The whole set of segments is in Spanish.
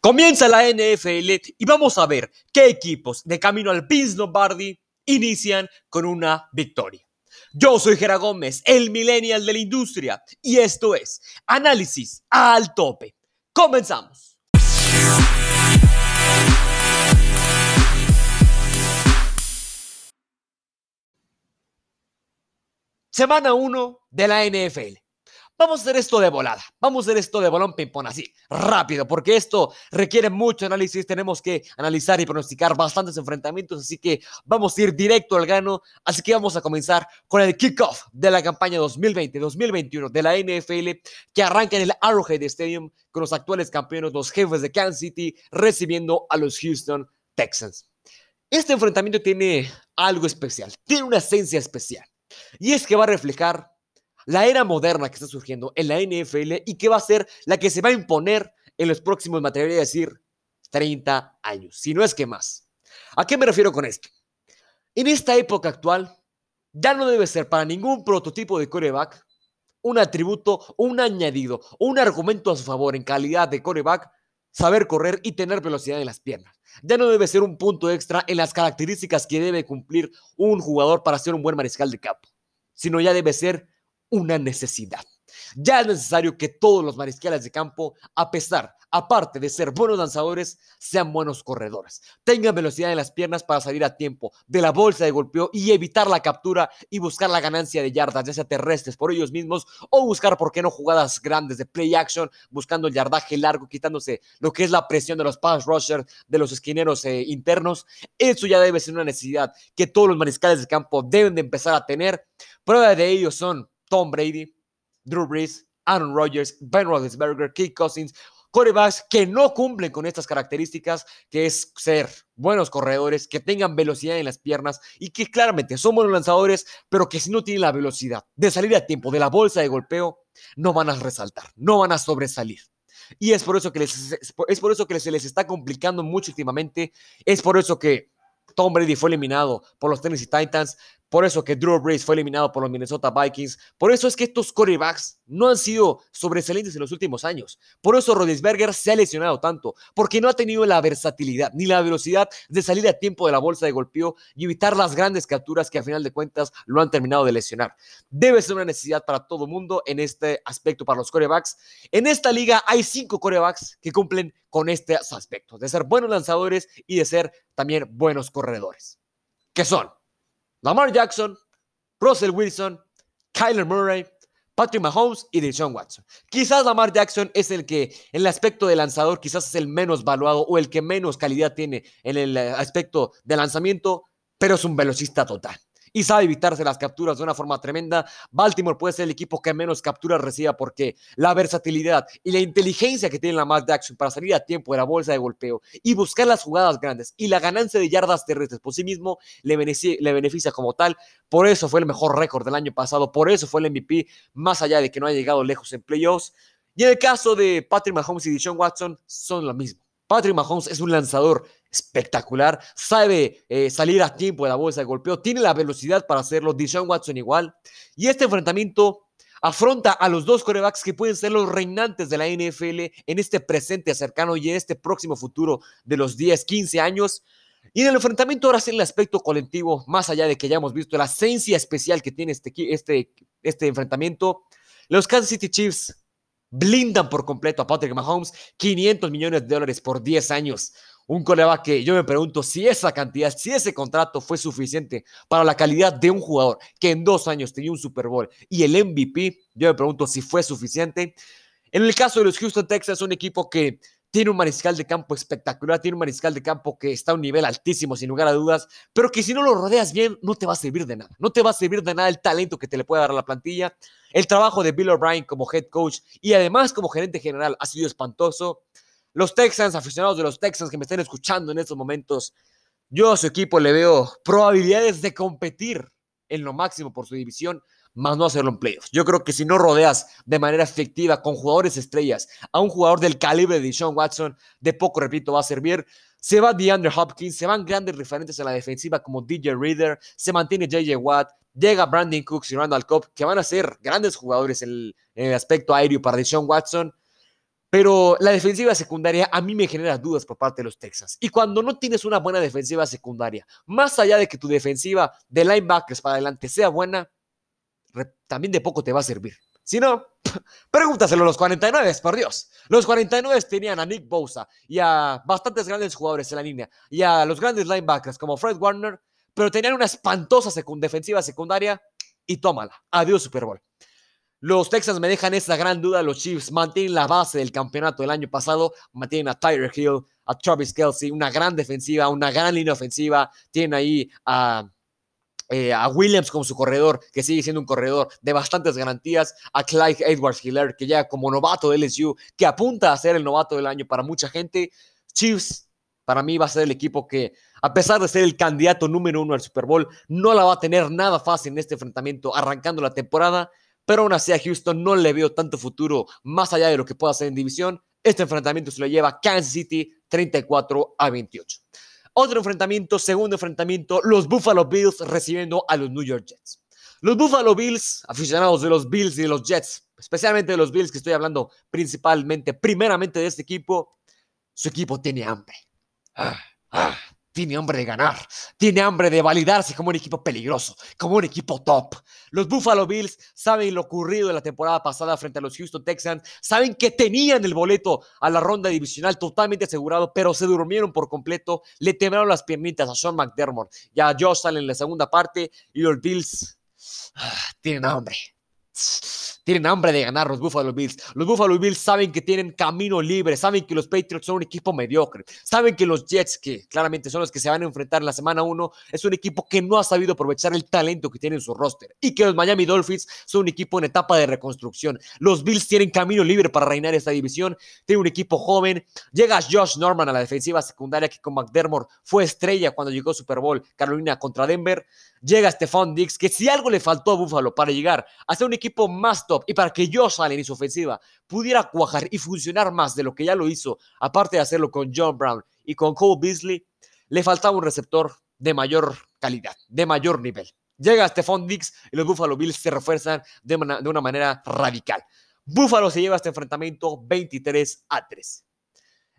Comienza la NFL y vamos a ver qué equipos de camino al Vince Lombardi inician con una victoria. Yo soy Gera Gómez, el millennial de la industria, y esto es Análisis al Tope. Comenzamos. Semana 1 de la NFL. Vamos a hacer esto de volada, vamos a hacer esto de bolón ping-pong así, rápido, porque esto requiere mucho análisis, tenemos que analizar y pronosticar bastantes enfrentamientos, así que vamos a ir directo al gano, así que vamos a comenzar con el kickoff de la campaña 2020-2021 de la NFL, que arranca en el Arrowhead Stadium con los actuales campeones, los jefes de Kansas City, recibiendo a los Houston Texans. Este enfrentamiento tiene algo especial, tiene una esencia especial, y es que va a reflejar la era moderna que está surgiendo en la NFL y que va a ser la que se va a imponer en los próximos, me atrevería decir, 30 años, si no es que más. ¿A qué me refiero con esto? En esta época actual, ya no debe ser para ningún prototipo de coreback un atributo, un añadido, un argumento a su favor en calidad de coreback saber correr y tener velocidad en las piernas. Ya no debe ser un punto extra en las características que debe cumplir un jugador para ser un buen mariscal de campo, sino ya debe ser una necesidad. Ya es necesario que todos los mariscales de campo, a pesar, aparte de ser buenos lanzadores, sean buenos corredores. Tengan velocidad en las piernas para salir a tiempo de la bolsa de golpeo y evitar la captura y buscar la ganancia de yardas, ya sea terrestres por ellos mismos o buscar, ¿por qué no, jugadas grandes de play action, buscando el yardaje largo, quitándose lo que es la presión de los pass rushers, de los esquineros eh, internos. Eso ya debe ser una necesidad que todos los mariscales de campo deben de empezar a tener. Prueba de ello son Tom Brady, Drew Brees, Aaron Rodgers, Ben Roethlisberger, Keith Cousins, corebacks que no cumplen con estas características, que es ser buenos corredores, que tengan velocidad en las piernas y que claramente son buenos lanzadores, pero que si no tienen la velocidad de salir a tiempo de la bolsa de golpeo, no van a resaltar, no van a sobresalir. Y es por eso que les, es por eso que se les está complicando mucho últimamente, es por eso que Tom Brady fue eliminado por los Tennessee Titans, por eso que Drew Brees fue eliminado por los Minnesota Vikings. Por eso es que estos quarterbacks no han sido sobresalientes en los últimos años. Por eso Rodisberger se ha lesionado tanto, porque no ha tenido la versatilidad ni la velocidad de salir a tiempo de la bolsa de golpeo y evitar las grandes capturas que a final de cuentas lo han terminado de lesionar. Debe ser una necesidad para todo mundo en este aspecto para los quarterbacks. En esta liga hay cinco quarterbacks que cumplen con estos aspectos, de ser buenos lanzadores y de ser también buenos corredores. ¿Qué son? Lamar Jackson, Russell Wilson, Kyler Murray, Patrick Mahomes y Deshaun Watson. Quizás Lamar Jackson es el que en el aspecto de lanzador quizás es el menos valuado o el que menos calidad tiene en el aspecto de lanzamiento, pero es un velocista total y sabe evitarse las capturas de una forma tremenda. Baltimore puede ser el equipo que menos capturas reciba porque la versatilidad y la inteligencia que tiene la Matt Jackson para salir a tiempo de la bolsa de golpeo y buscar las jugadas grandes y la ganancia de yardas terrestres por sí mismo le beneficia, le beneficia como tal. Por eso fue el mejor récord del año pasado, por eso fue el MVP, más allá de que no haya llegado lejos en playoffs. Y en el caso de Patrick Mahomes y Deshaun Watson, son lo mismo. Patrick Mahomes es un lanzador espectacular, sabe eh, salir a tiempo de la bolsa de golpeo, tiene la velocidad para hacerlo, Deshaun Watson igual. Y este enfrentamiento afronta a los dos corebacks que pueden ser los reinantes de la NFL en este presente cercano y en este próximo futuro de los 10, 15 años. Y en el enfrentamiento ahora sí el aspecto colectivo, más allá de que ya hemos visto la esencia especial que tiene este, este, este enfrentamiento, los Kansas City Chiefs blindan por completo a Patrick Mahomes, 500 millones de dólares por 10 años. Un coreback que yo me pregunto si esa cantidad, si ese contrato fue suficiente para la calidad de un jugador que en dos años tenía un Super Bowl y el MVP, yo me pregunto si fue suficiente. En el caso de los Houston Texans, un equipo que tiene un mariscal de campo espectacular, tiene un mariscal de campo que está a un nivel altísimo, sin lugar a dudas, pero que si no lo rodeas bien, no te va a servir de nada. No te va a servir de nada el talento que te le puede dar a la plantilla. El trabajo de Bill O'Brien como head coach y además como gerente general ha sido espantoso. Los Texans, aficionados de los Texans que me estén escuchando en estos momentos, yo a su equipo le veo probabilidades de competir en lo máximo por su división, más no hacerlo en playoffs. Yo creo que si no rodeas de manera efectiva con jugadores estrellas a un jugador del calibre de Sean Watson, de poco, repito, va a servir. Se va DeAndre Hopkins, se van grandes referentes en la defensiva como DJ Reader, se mantiene JJ Watt, llega Brandon Cooks y Randall Cobb, que van a ser grandes jugadores en el, aspecto aéreo para Deshaun Watson. Pero la defensiva secundaria a mí me genera dudas por parte de los Texans. Y cuando no tienes una buena defensiva secundaria, más allá de que tu defensiva de linebackers para adelante sea buena, también de poco te va a servir. Si no, pregúntaselo a los 49, por Dios. Los 49 tenían a Nick Bosa y a bastantes grandes jugadores en la línea y a los grandes linebackers como Fred Warner, pero tenían una espantosa defensiva secundaria y tómala. Adiós Super Bowl. Los Texans me dejan esa gran duda. Los Chiefs mantienen la base del campeonato del año pasado. Mantienen a Tyler Hill, a Travis Kelsey, una gran defensiva, una gran línea ofensiva. Tienen ahí a, eh, a Williams como su corredor, que sigue siendo un corredor de bastantes garantías. A Clyde Edwards Hiller, que llega como novato de LSU, que apunta a ser el novato del año para mucha gente. Chiefs, para mí, va a ser el equipo que, a pesar de ser el candidato número uno al Super Bowl, no la va a tener nada fácil en este enfrentamiento arrancando la temporada pero aún así a Houston no le veo tanto futuro más allá de lo que pueda hacer en división. Este enfrentamiento se lo lleva Kansas City 34 a 28. Otro enfrentamiento, segundo enfrentamiento, los Buffalo Bills recibiendo a los New York Jets. Los Buffalo Bills, aficionados de los Bills y de los Jets, especialmente de los Bills que estoy hablando principalmente, primeramente de este equipo, su equipo tiene hambre. Ah, ah tiene hambre de ganar, tiene hambre de validarse como un equipo peligroso, como un equipo top. Los Buffalo Bills saben lo ocurrido en la temporada pasada frente a los Houston Texans, saben que tenían el boleto a la ronda divisional totalmente asegurado, pero se durmieron por completo, le temblaron las piernitas a Sean McDermott y a Josh Allen en la segunda parte y los Bills ah, tienen hambre tienen hambre de ganar los Buffalo Bills. Los Buffalo Bills saben que tienen camino libre, saben que los Patriots son un equipo mediocre, saben que los Jets, que claramente son los que se van a enfrentar en la semana 1, es un equipo que no ha sabido aprovechar el talento que tiene en su roster y que los Miami Dolphins son un equipo en etapa de reconstrucción. Los Bills tienen camino libre para reinar esta división, tienen un equipo joven. Llega Josh Norman a la defensiva secundaria que con McDermott fue estrella cuando llegó Super Bowl Carolina contra Denver. Llega Stephon Diggs, que si algo le faltó a Buffalo para llegar a ser un equipo más top y para que Josh Allen y su ofensiva pudiera cuajar y funcionar más de lo que ya lo hizo, aparte de hacerlo con John Brown y con Cole Beasley, le faltaba un receptor de mayor calidad, de mayor nivel. Llega Stephon Diggs y los Buffalo Bills se refuerzan de una, de una manera radical. Buffalo se lleva este enfrentamiento 23 a 3.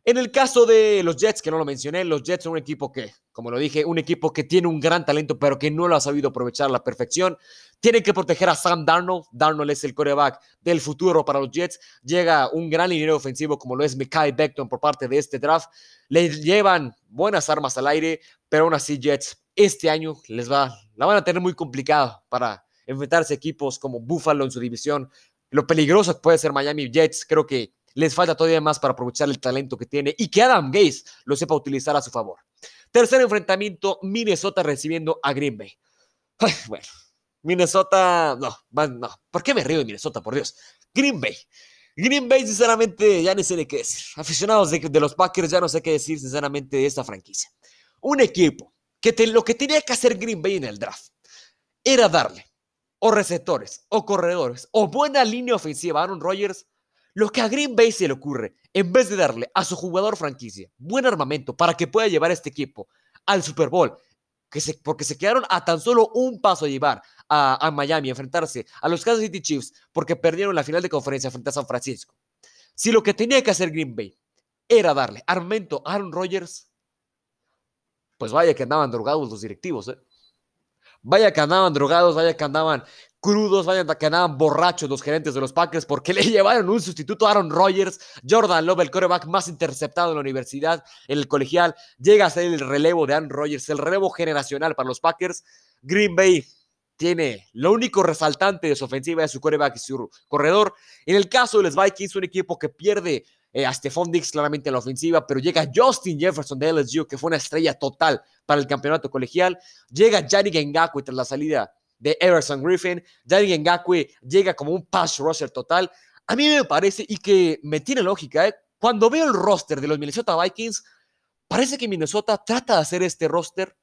En el caso de los Jets, que no lo mencioné, los Jets son un equipo que, como lo dije, un equipo que tiene un gran talento, pero que no lo ha sabido aprovechar a la perfección. Tienen que proteger a Sam Darnold. Darnold es el coreback del futuro para los Jets. Llega un gran liniero ofensivo como lo es Mekai Beckton por parte de este draft. Le llevan buenas armas al aire, pero aún así Jets este año les va, la van a tener muy complicada para enfrentarse a equipos como Buffalo en su división. Lo peligroso que puede ser Miami Jets, creo que les falta todavía más para aprovechar el talento que tiene y que Adam Gaze lo sepa utilizar a su favor. Tercer enfrentamiento, Minnesota recibiendo a Green Bay. bueno, Minnesota, no, no, ¿por qué me río de Minnesota, por Dios? Green Bay. Green Bay, sinceramente, ya no sé de qué decir. Aficionados de, los Packers, ya no sé qué decir, sinceramente, de esta franquicia. Un equipo que lo que tenía que hacer Green Bay en el draft era darle o receptores, o corredores, o buena línea ofensiva a Aaron Rodgers lo que a Green Bay se le ocurre, en vez de darle a su jugador franquicia buen armamento para que pueda llevar a este equipo al Super Bowl, que se, porque se quedaron a tan solo un paso a llevar a, Miami a enfrentarse a los Kansas City Chiefs porque perdieron la final de conferencia frente a San Francisco. Si lo que tenía que hacer Green Bay era darle armamento a Aaron Rodgers, pues vaya que andaban drogados los directivos, ¿eh? Vaya que andaban drogados, vaya que andaban crudos, vayan que andaban borrachos los gerentes de los Packers porque le llevaron un sustituto a Aaron Rodgers, Jordan Love, el coreback más interceptado en la universidad, en el colegial, llega a ser el relevo de Aaron Rodgers, el relevo generacional para los Packers. Green Bay tiene lo único resaltante de su ofensiva es su coreback y su corredor. En el caso de los Vikings, un equipo que pierde eh, a Stephon Diggs claramente en la ofensiva, pero llega Justin Jefferson de LSU, que fue una estrella total para el campeonato colegial. Llega Yannick Ngakwe tras la salida de Everson Griffin. Yannick Ngakwe llega como un pass rusher total. A mí me parece, y que me tiene lógica, ¿eh? cuando veo el roster de los Minnesota Vikings, parece que Minnesota trata de hacer este roster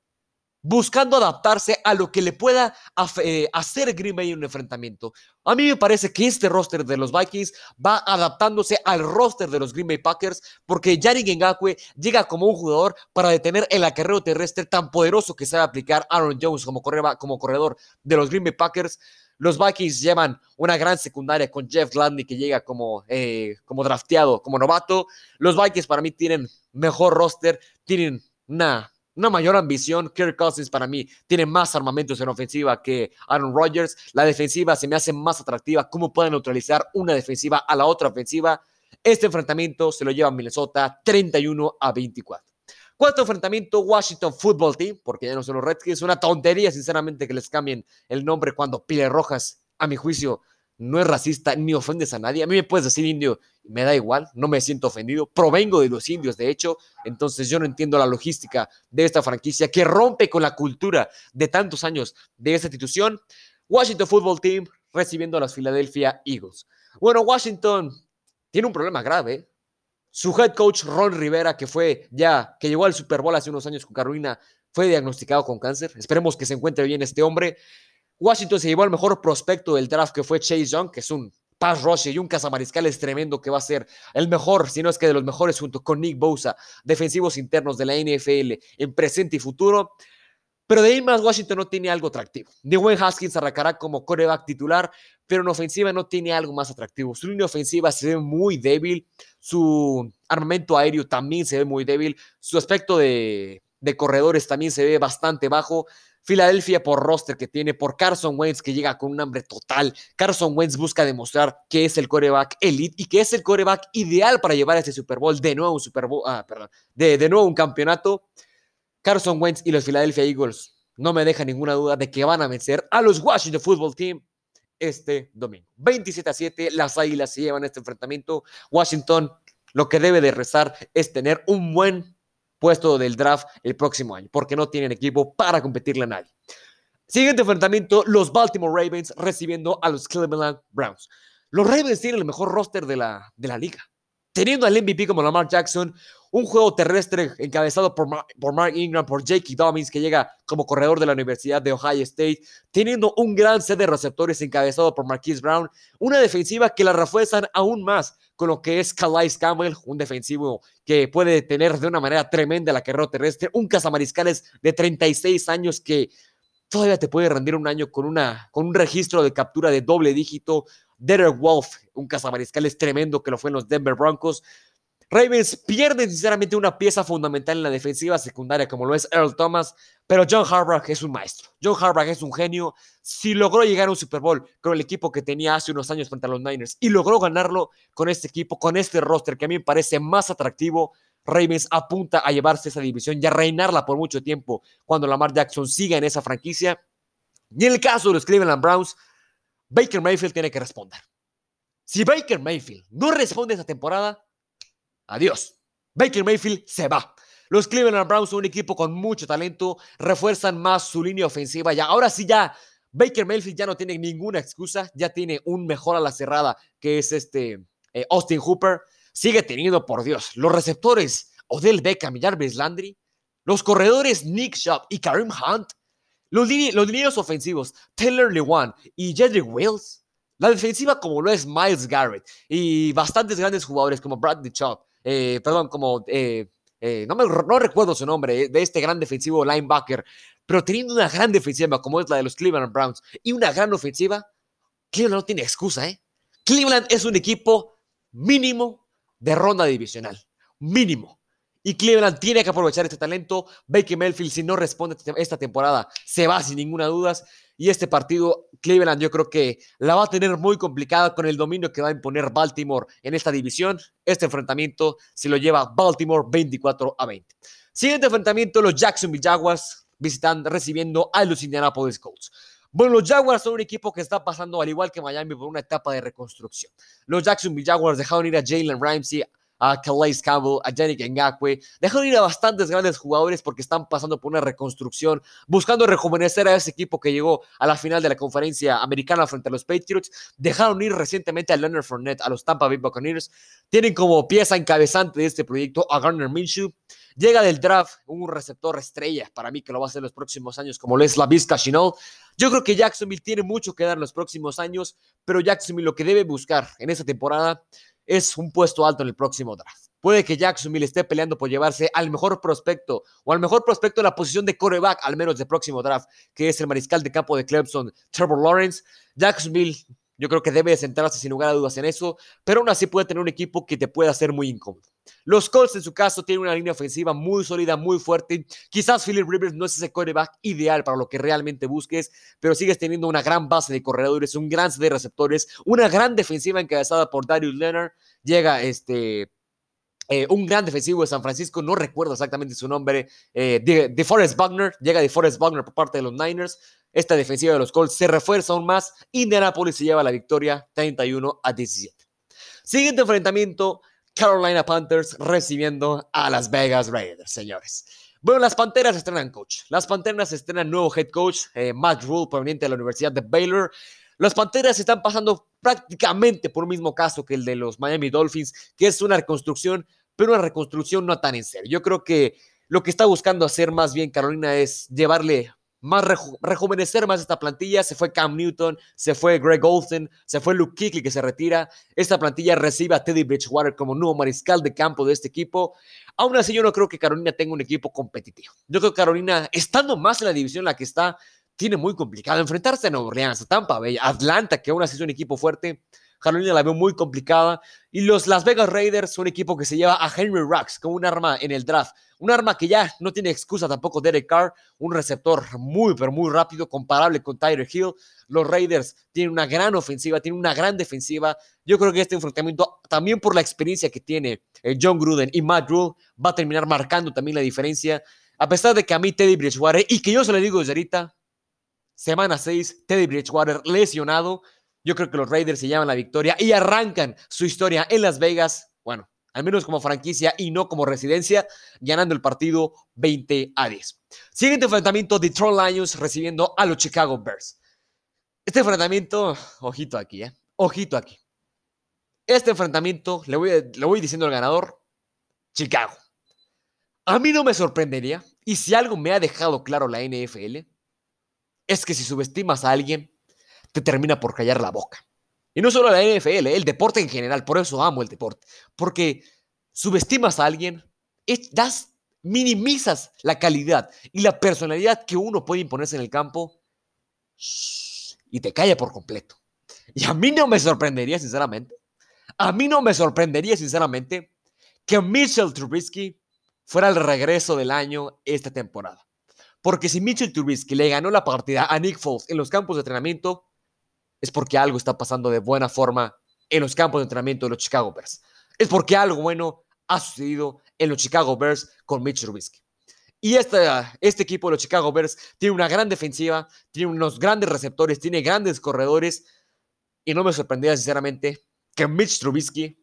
buscando adaptarse a lo que le pueda eh, hacer Green Bay en un enfrentamiento. A mí me parece que este roster de los Vikings va adaptándose al roster de los Green Bay Packers porque Yannick Ngakwe llega como un jugador para detener el acarreo terrestre tan poderoso que sabe aplicar Aaron Jones como, corredor de los Green Bay Packers. Los Vikings llevan una gran secundaria con Jeff Gladney que llega como, eh, como drafteado, como novato. Los Vikings para mí tienen mejor roster, tienen una, una mayor ambición. Kirk Cousins para mí tiene más armamentos en ofensiva que Aaron Rodgers. La defensiva se me hace más atractiva. ¿Cómo pueden neutralizar una defensiva a la otra ofensiva? Este enfrentamiento se lo lleva Minnesota 31 a 24. Cuarto enfrentamiento, Washington Football Team, porque ya no son los Redskins. Una tontería, sinceramente, que les cambien el nombre cuando Pile Rojas, a mi juicio, no es racista ni ofendes a nadie. A mí me puedes decir indio, me da igual, no me siento ofendido. Provengo de los indios, de hecho. Entonces yo no entiendo la logística de esta franquicia que rompe con la cultura de tantos años de esta institución. Washington Football Team recibiendo a los Philadelphia Eagles. Bueno, Washington tiene un problema grave. Su head coach Ron Rivera, que fue ya, que llegó al Super Bowl hace unos años con Carolina, fue diagnosticado con cáncer. Esperemos que se encuentre bien este hombre. Washington se llevó al mejor prospecto del draft que fue Chase Young, que es un pass rusher y un cazamariscales tremendo que va a ser el mejor, si no es que de los mejores junto con Nick Bosa, defensivos internos de la NFL en presente y futuro. Pero de ahí más Washington no tiene algo atractivo. Dwayne Haskins arrancará como coreback titular, pero en ofensiva no tiene algo más atractivo. Su línea ofensiva se ve muy débil, su armamento aéreo también se ve muy débil, su aspecto de corredores también se ve bastante bajo. Filadelfia por roster que tiene, por Carson Wentz que llega con un hambre total. Carson Wentz busca demostrar que es el coreback elite y que es el coreback ideal para llevar a ese Super Bowl, de nuevo un Super Bowl, ah, perdón, de, de nuevo un campeonato. Carson Wentz y los Philadelphia Eagles no me deja ninguna duda de que van a vencer a los Washington Football Team este domingo. 27 a 7, las Águilas se llevan este enfrentamiento. Washington lo que debe de rezar es tener un buen puesto del draft el próximo año, porque no tienen equipo para competirle a nadie. Siguiente enfrentamiento, los Baltimore Ravens recibiendo a los Cleveland Browns. Los Ravens tienen el mejor roster de la, de la liga. Teniendo al MVP como Lamar Jackson, un juego terrestre encabezado por, por Mark Ingram, por Jake Dobbins, que llega como corredor de la Universidad de Ohio State, teniendo un gran set de receptores encabezado por Marquise Brown, una defensiva que la refuerzan aún más con lo que es Calais Campbell, un defensivo que puede detener de una manera tremenda la carrera terrestre, un cazamariscales de 36 años que todavía te puede rendir un año con, una, con un registro de captura de doble dígito. Derek Wolf, un cazamariscales tremendo que lo fue en los Denver Broncos. Ravens pierden sinceramente una pieza fundamental en la defensiva secundaria como lo es Earl Thomas, pero John Harbaugh es un maestro. John Harbaugh es un genio. Si logró llegar a un Super Bowl con el equipo que tenía hace unos años frente a los Niners y logró ganarlo con este equipo, con este roster que a mí me parece más atractivo, Ravens apunta a llevarse esa división y a reinarla por mucho tiempo cuando Lamar Jackson siga en esa franquicia. Y en el caso de los Cleveland Browns, Baker Mayfield tiene que responder. Si Baker Mayfield no responde esa temporada, Adiós. Baker Mayfield se va. Los Cleveland Browns son un equipo con mucho talento, refuerzan más su línea ofensiva y ahora sí ya Baker Mayfield ya no tiene ninguna excusa, ya tiene un mejor a la cerrada que es este eh, Austin Hooper, sigue teniendo por Dios los receptores Odell Beckham y Jarvis Landry, los corredores Nick Shop y Kareem Hunt, los, los ofensivos Taylor Lewan y Jedrick Wills, la defensiva como lo es Miles Garrett y bastantes grandes jugadores como Bradley Chubb eh, perdón, como, eh, eh, no, me, no recuerdo su nombre, de este gran defensivo linebacker, pero teniendo una gran defensiva como es la de los Cleveland Browns y una gran ofensiva, Cleveland no tiene excusa, ¿eh? Cleveland es un equipo mínimo de ronda divisional, mínimo. Y Cleveland tiene que aprovechar este talento. Baker Melfield, si no responde esta temporada, se va sin ninguna duda. Y este partido, Cleveland, yo creo que la va a tener muy complicada con el dominio que va a imponer Baltimore en esta división. Este enfrentamiento se lo lleva Baltimore 24 a 20. Siguiente enfrentamiento, los Jacksonville Jaguars visitan, recibiendo a los Indianapolis Colts. Bueno, los Jaguars son un equipo que está pasando, al igual que Miami, por una etapa de reconstrucción. Los Jacksonville Jaguars dejaron ir a Jalen Ramsey, a Calais Campbell, a Yannick Ngakwe. Dejaron ir a bastantes grandes jugadores porque están pasando por una reconstrucción, buscando rejuvenecer a ese equipo que llegó a la final de la conferencia americana frente a los Patriots. Dejaron ir recientemente a Leonard Fournette, a los Tampa Bay Buccaneers. Tienen como pieza encabezante de este proyecto a Garner Minshew. Llega del draft un receptor estrella para mí que lo va a hacer en los próximos años, como lo es la Vizca Chinol. Yo creo que Jacksonville tiene mucho que dar en los próximos años, pero Jacksonville lo que debe buscar en esta temporada es un puesto alto en el próximo draft. Puede que Jacksonville esté peleando por llevarse al mejor prospecto o al mejor prospecto en la posición de coreback, al menos del próximo draft, que es el mariscal de campo de Clemson, Trevor Lawrence. Jacksonville yo creo que debe centrarse sin lugar a dudas en eso, pero aún así puede tener un equipo que te pueda hacer muy incómodo. Los Colts en su caso tienen una línea ofensiva muy sólida, muy fuerte. Quizás Philip Rivers no es ese quarterback ideal para lo que realmente busques, pero sigues teniendo una gran base de corredores, un gran set de receptores, una gran defensiva encabezada por Darius Leonard. Llega este eh, un gran defensivo de San Francisco, no recuerdo exactamente su nombre, eh, de, de Forrest Wagner, llega de Forrest Wagner por parte de los Niners. Esta defensiva de los Colts se refuerza aún más. Indianapolis se lleva la victoria 31 a 17. Siguiente enfrentamiento, Carolina Panthers recibiendo a Las Vegas Raiders, señores. Bueno, las Panteras estrenan coach. Las Panteras estrenan nuevo head coach, eh, Matt Rule, proveniente de la Universidad de Baylor. Las Panteras están pasando prácticamente por un mismo caso que el de los Miami Dolphins, que es una reconstrucción, pero una reconstrucción no tan en serio. Yo creo que lo que está buscando hacer más bien Carolina es llevarle más rejuvenecer más esta plantilla. Se fue Cam Newton, se fue Greg Olsen, se fue Luke Kuechly que se retira. Esta plantilla recibe a Teddy Bridgewater como nuevo mariscal de campo de este equipo. Aún así, yo no creo que Carolina tenga un equipo competitivo. Yo creo que Carolina, estando más en la división en la que está, tiene muy complicado enfrentarse a Nueva Orleans, a Tampa Bay, Atlanta, que aún así es un equipo fuerte. Carolina la veo muy complicada. Y los Las Vegas Raiders son un equipo que se lleva a Henry Rux como un arma en el draft. Un arma que ya no tiene excusa tampoco Derek Carr, un receptor muy, pero muy rápido, comparable con Tyler Hill. Los Raiders tienen una gran ofensiva, tienen una gran defensiva. Yo creo que este enfrentamiento, también por la experiencia que tiene eh, John Gruden y Matt Rule, va a terminar marcando también la diferencia. A pesar de que a mí Teddy Bridgewater, y que yo se lo digo desde ahorita, semana 6, Teddy Bridgewater lesionado, yo creo que los Raiders se llevan la victoria y arrancan su historia en Las Vegas, bueno, al menos como franquicia y no como residencia, ganando el partido 20 a 10. Siguiente enfrentamiento, Detroit Lions recibiendo a los Chicago Bears. Este enfrentamiento, ojito aquí, ¿eh? Ojito aquí. Este enfrentamiento, le voy, le voy diciendo al ganador, Chicago. A mí no me sorprendería, y si algo me ha dejado claro la NFL, es que si subestimas a alguien, te termina por callar la boca. Y no solo la NFL, el deporte en general, por eso amo el deporte, porque subestimas a alguien, das, minimizas la calidad y la personalidad que uno puede imponerse en el campo y te calla por completo. Y a mí no me sorprendería, sinceramente, a mí no me sorprendería, sinceramente, que Mitchell Trubisky fuera el regreso del año esta temporada. Porque si Mitchell Trubisky le ganó la partida a Nick Foles en los campos de entrenamiento, es porque algo está pasando de buena forma en los campos de entrenamiento de los Chicago Bears. Es porque algo bueno ha sucedido en los Chicago Bears con Mitch Trubisky. Y este, este equipo de los Chicago Bears tiene una gran defensiva, tiene unos grandes receptores, tiene grandes corredores. Y no me sorprendería sinceramente que Mitch Trubisky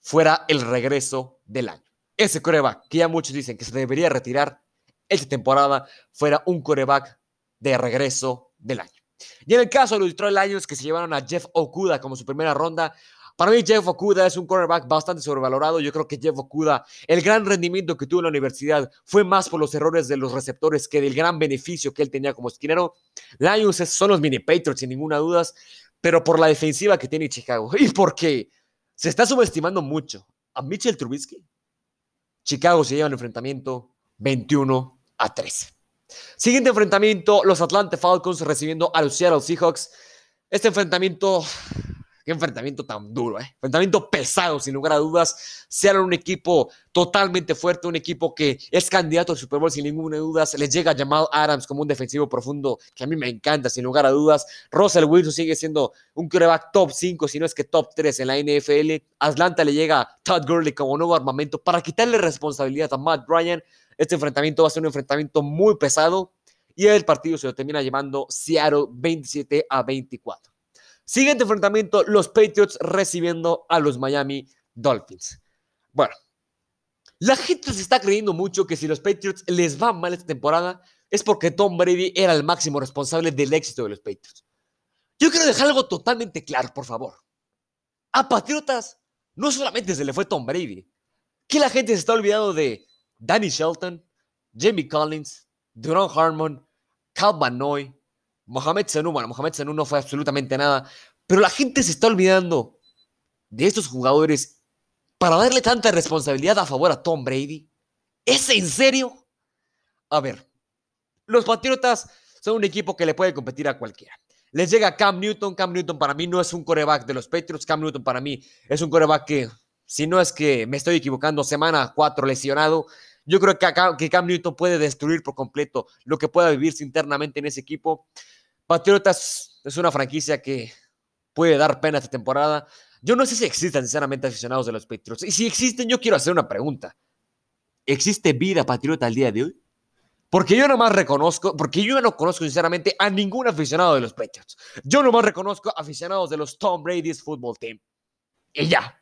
fuera el regreso del año. Ese coreback que ya muchos dicen que se debería retirar esta temporada fuera un coreback de regreso del año. Y en el caso de los Detroit Lions que se llevaron a Jeff Okuda como su primera ronda, para mí Jeff Okuda es un quarterback bastante sobrevalorado. Yo creo que Jeff Okuda, el gran rendimiento que tuvo en la universidad fue más por los errores de los receptores que del gran beneficio que él tenía como esquinero. Lions son los mini Patriots sin ninguna duda, pero por la defensiva que tiene Chicago y porque se está subestimando mucho a Mitchell Trubisky. Chicago se lleva un enfrentamiento 21 a 13. Siguiente enfrentamiento, los Atlanta Falcons recibiendo a los Seattle Seahawks. Este enfrentamiento, qué enfrentamiento tan duro, ¿eh? Enfrentamiento pesado, sin lugar a dudas. Seattle un equipo totalmente fuerte, un equipo que es candidato al Super Bowl sin ninguna duda. Les llega Jamal Adams como un defensivo profundo que a mí me encanta, sin lugar a dudas. Russell Wilson sigue siendo un quarterback top 5, si no es que top 3 en la NFL. Atlanta le llega Todd Gurley como nuevo armamento para quitarle responsabilidad a Matt Ryan. Este enfrentamiento va a ser un enfrentamiento muy pesado y el partido se lo termina llevando Seattle 27 a 24. Siguiente enfrentamiento, los Patriots recibiendo a los Miami Dolphins. Bueno, la gente se está creyendo mucho que si los Patriots les va mal esta temporada es porque Tom Brady era el máximo responsable del éxito de los Patriots. Yo quiero dejar algo totalmente claro, por favor. A Patriotas no solamente se le fue Tom Brady, que la gente se está olvidando de Danny Shelton, Jamie Collins, Duran Harmon, Cal Banoy, Mohamed Sanu. Bueno, Mohamed Sanu no fue absolutamente nada, pero la gente se está olvidando de estos jugadores para darle tanta responsabilidad a favor a Tom Brady. ¿Es en serio? A ver, los Patriotas son un equipo que le puede competir a cualquiera. Les llega Cam Newton. Cam Newton para mí no es un coreback de los Patriots. Cam Newton para mí es un coreback que, si no es que me estoy equivocando, semana 4 lesionado, yo creo que, Cam Newton puede destruir por completo lo que pueda vivirse internamente en ese equipo. Patriotas es una franquicia que puede dar pena esta temporada. Yo no sé si existen sinceramente aficionados de los Patriots. Y si existen, yo quiero hacer una pregunta. ¿Existe vida patriota al día de hoy? Porque yo nomás reconozco, porque yo no conozco sinceramente a ningún aficionado de los Patriots. Yo nomás reconozco aficionados de los Tom Brady's Football Team. Y ya.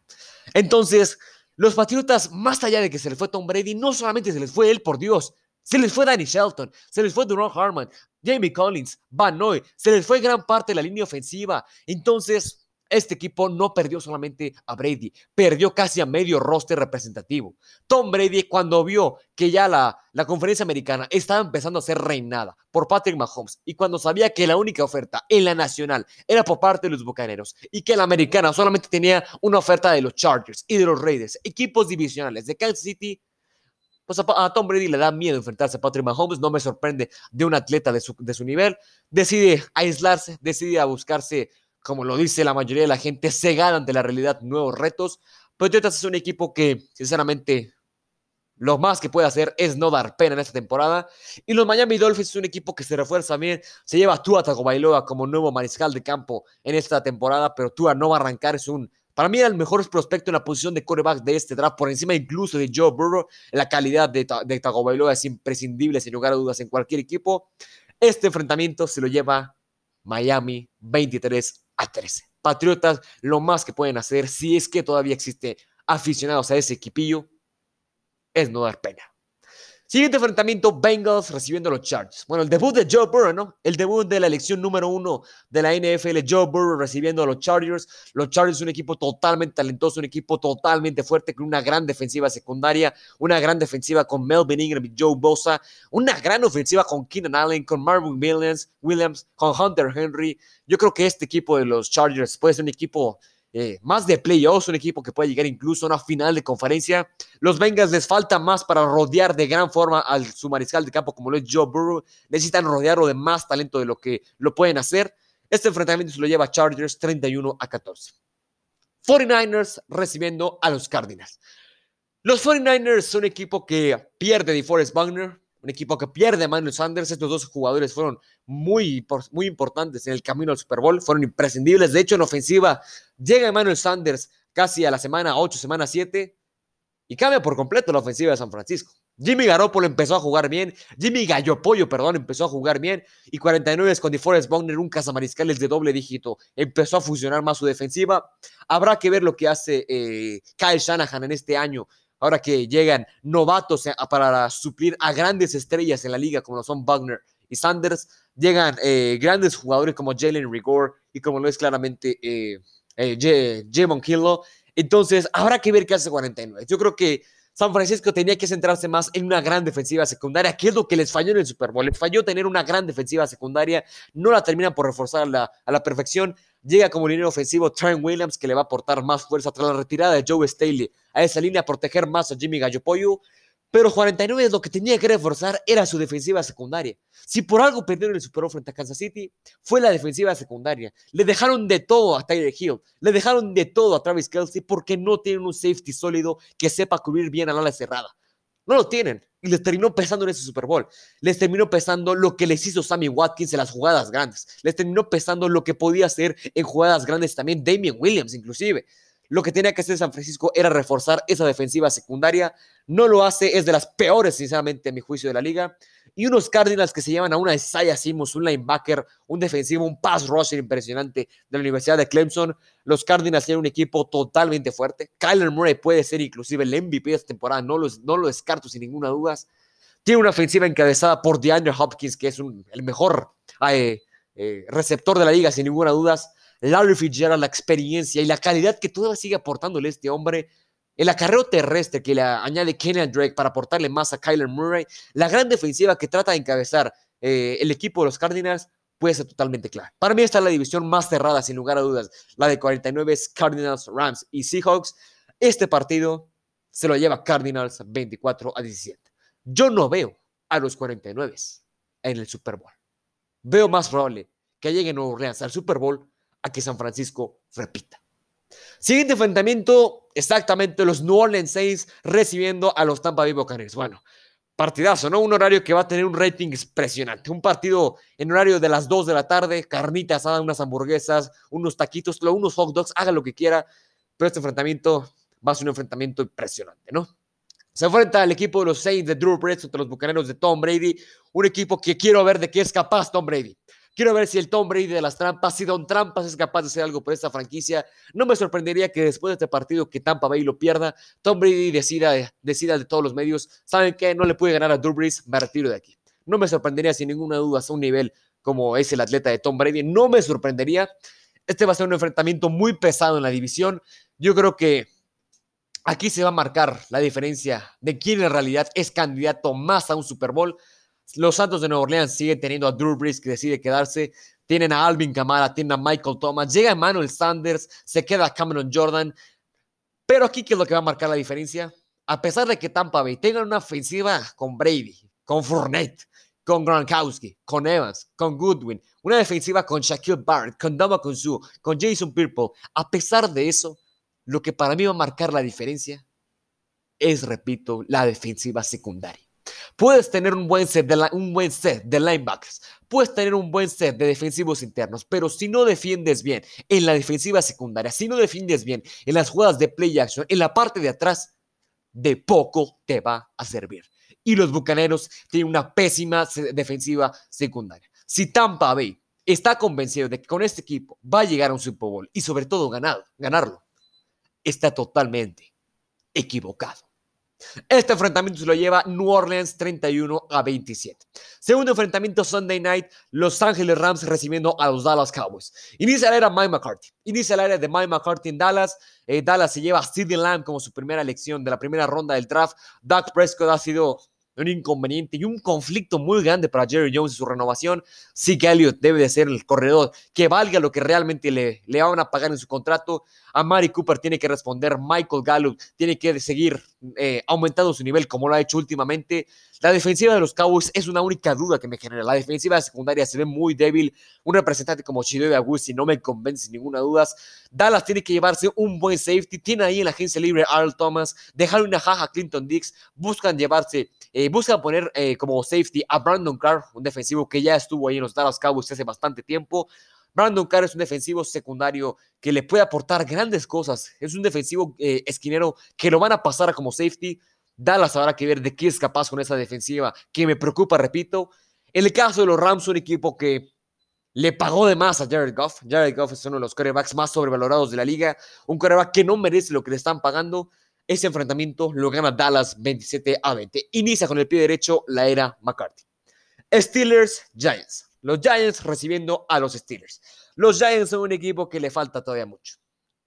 Entonces, los Patriotas, más allá de que se les fue Tom Brady, no solamente se les fue él, por Dios, se les fue Danny Shelton, se les fue Duron Harmon, Jamie Collins, Van Noy, se les fue gran parte de la línea ofensiva. Entonces, este equipo no perdió solamente a Brady, perdió casi a medio roster representativo. Tom Brady, cuando vio que ya la, la conferencia americana estaba empezando a ser reinada por Patrick Mahomes y cuando sabía que la única oferta en la nacional era por parte de los Bucaneros y que la americana solamente tenía una oferta de los Chargers y de los Raiders, equipos divisionales de Kansas City, pues a, Tom Brady le da miedo enfrentarse a Patrick Mahomes, no me sorprende de un atleta de su, de su nivel, decide aislarse, decide a buscarse como lo dice la mayoría de la gente, cegar ante la realidad nuevos retos. Patriotas es un equipo que, sinceramente, lo más que puede hacer es no dar pena en esta temporada. Y los Miami Dolphins es un equipo que se refuerza bien. Se lleva a Tua Tagovailoa como nuevo mariscal de campo en esta temporada, pero Tua no va a arrancar. Es un, para mí, el mejor prospecto en la posición de quarterback de este draft, por encima incluso de Joe Burrow. La calidad de, de Tagovailoa es imprescindible, sin lugar a dudas, en cualquier equipo. Este enfrentamiento se lo lleva Miami 23 a 13. Patriotas, lo más que pueden hacer, si es que todavía existe aficionados a ese equipillo, es no dar pena. Siguiente enfrentamiento, Bengals recibiendo los Chargers. Bueno, el debut de Joe Burrow, ¿no? El debut de la elección número uno de la NFL, Joe Burrow recibiendo a los Chargers. Los Chargers un equipo totalmente talentoso, un equipo totalmente fuerte, con una gran defensiva secundaria, una gran defensiva con Melvin Ingram y Joe Bosa, una gran ofensiva con Keenan Allen, con Marvin Williams, Williams, con Hunter Henry. Yo creo que este equipo de los Chargers puede ser un equipo eh, más de playoffs, un equipo que puede llegar incluso a una final de conferencia. Los Bengals les falta más para rodear de gran forma al su mariscal de campo como lo es Joe Burrow. Necesitan rodearlo de más talento de lo que lo pueden hacer. Este enfrentamiento se lo lleva Chargers 31 a 14. 49ers recibiendo a los Cardinals. Los 49ers son un equipo que pierde de Forrest Buckner, un equipo que pierde a Manuel Sanders. Estos dos jugadores fueron muy, muy importantes en el camino al Super Bowl, fueron imprescindibles. De hecho, en ofensiva llega Emmanuel Sanders casi a la semana 8, semana 7 y cambia por completo la ofensiva de San Francisco. Jimmy Garoppolo empezó a jugar bien, Jimmy Gallopollo, perdón, empezó a jugar bien y 49 con DeForest Buckner, un cazamariscales de doble dígito, empezó a fusionar más su defensiva. Habrá que ver lo que hace eh, Kyle Shanahan en este año ahora que llegan novatos eh, para suplir a grandes estrellas en la liga como lo son Wagner y Sanders, llegan eh, grandes jugadores como Jalen Rigor y como lo es claramente eh, eh Javon Entonces, habrá que ver qué hace 49. Yo creo que San Francisco tenía que centrarse más en una gran defensiva secundaria, que es lo que les falló en el Super Bowl. Les falló tener una gran defensiva secundaria, no la terminan por reforzar a la perfección. Llega como línea ofensivo Trent Williams, que le va a aportar más fuerza tras la retirada de Joe Staley a esa línea, a proteger más a Jimmy Gallopoyo. Pero 49 lo que tenía que reforzar era su defensiva secundaria. Si por algo perdieron el Super Bowl frente a Kansas City, fue la defensiva secundaria. Le dejaron de todo a Tyler Hill, le dejaron de todo a Travis Kelsey porque no tienen un safety sólido que sepa cubrir bien al ala cerrada. No lo tienen. Y les terminó pesando en ese Super Bowl. Les terminó pesando lo que les hizo Sammy Watkins en las jugadas grandes. Les terminó pesando lo que podía hacer en jugadas grandes también Damian Williams, inclusive. Lo que tenía que hacer San Francisco era reforzar esa defensiva secundaria. No lo hace, es de las peores, sinceramente, a mi juicio de la liga. Y unos Cardinals que se llevan a una Isaiah Simmons, un linebacker, un defensivo, un pass rusher impresionante de la Universidad de Clemson. Los Cardinals tienen un equipo totalmente fuerte. Kyler Murray puede ser inclusive el MVP de esta temporada, no lo, descarto sin ninguna duda. Tiene una ofensiva encabezada por DeAndre Hopkins, que es el mejor eh, eh, receptor de la liga, sin ninguna duda. Larry Fitzgerald, la experiencia y la calidad que todavía sigue aportándole este hombre el acarreo terrestre que le añade Kenyan Drake para aportarle más a Kyler Murray, la gran defensiva que trata de encabezar eh, el equipo de los Cardinals puede ser totalmente clara. Para mí esta es la división más cerrada, sin lugar a dudas. La de 49 es Cardinals, Rams y Seahawks. Este partido se lo lleva Cardinals 24 a 17. Yo no veo a los 49 en el Super Bowl. Veo más probable que llegue Nuevo Orleans al Super Bowl a que San Francisco repita. Siguiente enfrentamiento, exactamente los New Orleans Saints recibiendo a los Tampa Bay Buccaneers. Bueno, partidazo, ¿no? Un horario que va a tener un rating impresionante. Un partido en horario de las 2 de la tarde, carnitas asada, unas hamburguesas, unos taquitos, unos hot dogs, haga lo que quiera. Pero este enfrentamiento va a ser un enfrentamiento impresionante, ¿no? Se enfrenta al equipo de los Saints de Drew Brees contra los Bucaneros de Tom Brady. Un equipo que quiero ver de qué es capaz Tom Brady. Quiero ver si el Tom Brady de las trampas, si Don Trampas es capaz de hacer algo por esta franquicia. No me sorprendería que después de este partido que Tampa Bay lo pierda, Tom Brady decida, decida de todos los medios, ¿saben qué? No le puede ganar a Drew Brees, me retiro de aquí. No me sorprendería sin ninguna duda a un nivel como es el atleta de Tom Brady. No me sorprendería. Este va a ser un enfrentamiento muy pesado en la división. Yo creo que aquí se va a marcar la diferencia de quién en realidad es candidato más a un Super Bowl. Los Santos de Nueva Orleans siguen teniendo a Drew Brees que decide quedarse. Tienen a Alvin Kamara, tienen a Michael Thomas. Llega Emmanuel Sanders, se queda Cameron Jordan. Pero aquí, ¿qué es lo que va a marcar la diferencia? A pesar de que Tampa Bay tenga una ofensiva con Brady, con Fournette, con Gronkowski, con Evans, con Goodwin, una defensiva con Shaquille Barrett, con Dama Su, con Jason Purple. A pesar de eso, lo que para mí va a marcar la diferencia es, repito, la defensiva secundaria. Puedes tener un buen set de, un buen set de linebackers, puedes tener un buen set de defensivos internos, pero si no defiendes bien en la defensiva secundaria, si no defiendes bien en las jugadas de play action, en la parte de atrás, de poco te va a servir. Y los Bucaneros tienen una pésima defensiva secundaria. Si Tampa Bay está convencido de que con este equipo va a llegar a un Super Bowl y sobre todo ganarlo, está totalmente equivocado. Este enfrentamiento se lo lleva New Orleans 31 a 27. Segundo enfrentamiento Sunday Night, Los Ángeles Rams recibiendo a los Dallas Cowboys. Inicia la era Mike McCarthy. Inicia la era de Mike McCarthy en Dallas. Eh, Dallas se lleva a Sidney Lamb como su primera elección de la primera ronda del draft. Doug Prescott ha sido un inconveniente y un conflicto muy grande para Jerry Jones y su renovación. Sí que Elliott debe de ser el corredor que valga lo que realmente le, le van a pagar en su contrato. A Mari Cooper tiene que responder, Michael Gallup tiene que seguir eh, aumentando su nivel como lo ha hecho últimamente. La defensiva de los Cowboys es una única duda que me genera. La defensiva secundaria se ve muy débil. Un representante como Chidobe Agusti no me convence sin ninguna duda. Dallas tiene que llevarse un buen safety. Tiene ahí en la agencia libre a Thomas. Dejar una jaja a Clinton Dix. Buscan llevarse, eh, buscan poner eh, como safety a Brandon Carr, un defensivo que ya estuvo ahí en los Dallas Cowboys hace bastante tiempo. Brandon Carr es un defensivo secundario que le puede aportar grandes cosas. Es un defensivo eh, esquinero que lo van a pasar como safety. Dallas habrá que ver de qué es capaz con esa defensiva, que me preocupa, repito. En el caso de los Rams, un equipo que le pagó de más a Jared Goff. Jared Goff es uno de los quarterbacks más sobrevalorados de la liga. Un quarterback que no merece lo que le están pagando. Ese enfrentamiento lo gana Dallas 27 a 20. Inicia con el pie derecho la era McCarthy. Steelers Giants. Los Giants recibiendo a los Steelers. Los Giants son un equipo que le falta todavía mucho.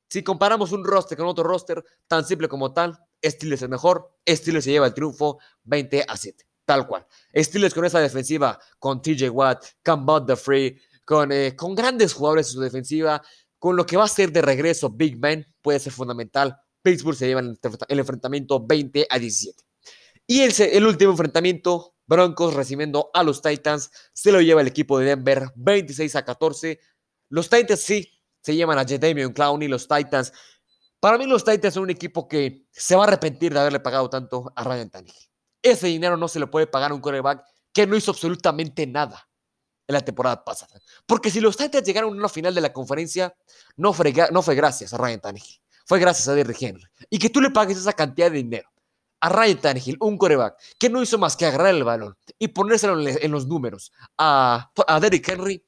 Si comparamos un roster con otro roster, tan simple como tal, Steelers es mejor. Steelers se lleva el triunfo 20 a 7. Tal cual. Steelers con esa defensiva, con TJ Watt, Bud the Free, con, eh, con grandes jugadores en su defensiva, con lo que va a ser de regreso Big Ben, puede ser fundamental. Pittsburgh se lleva el, enfrentamiento 20 a 17. Y el, el último enfrentamiento, Broncos recibiendo a los Titans. Se lo lleva el equipo de Denver 26 a 14. Los Titans sí se llevan a Jadavion Clowney. Los Titans. Para mí, los Titans son un equipo que se va a arrepentir de haberle pagado tanto a Ryan Tannehill. Ese dinero no se le puede pagar a un quarterback que no hizo absolutamente nada en la temporada pasada. Porque si los Titans llegaron a una final de la conferencia, no fue, no fue gracias a Ryan Tannehill. Fue gracias a Derrick Henry. Y que tú le pagues esa cantidad de dinero a Ryan Tannehill, un coreback, que no hizo más que agarrar el balón y ponérselo en los números a, a Derrick Henry,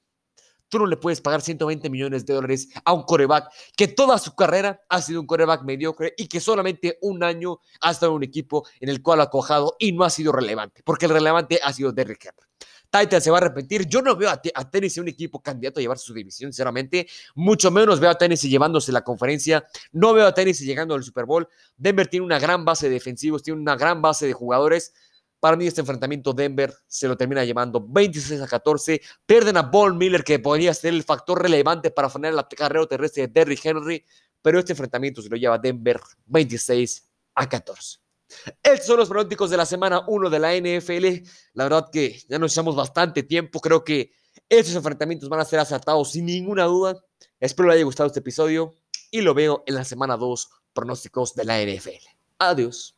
tú no le puedes pagar 120 millones de dólares a un coreback que toda su carrera ha sido un coreback mediocre y que solamente un año ha estado en un equipo en el cual ha cojado y no ha sido relevante, porque el relevante ha sido Derrick Henry. Titans se va a repetir. Yo no veo a, Tennessee un equipo candidato a llevarse su división, sinceramente. Mucho menos veo a Tennessee llevándose la conferencia. No veo a Tennessee llegando al Super Bowl. Denver tiene una gran base de defensivos, tiene una gran base de jugadores. Para mí este enfrentamiento Denver se lo termina llevando 26 a 14. Pierden a Von Miller que podría ser el factor relevante para frenar la carrera terrestre de Derrick Henry, pero este enfrentamiento se lo lleva Denver 26 a 14. Estos son los pronósticos de la semana 1 de la NFL. La verdad que ya nos echamos bastante tiempo. Creo que estos enfrentamientos van a ser acertados sin ninguna duda. Espero les haya gustado este episodio y lo veo en la semana 2 pronósticos de la NFL. Adiós.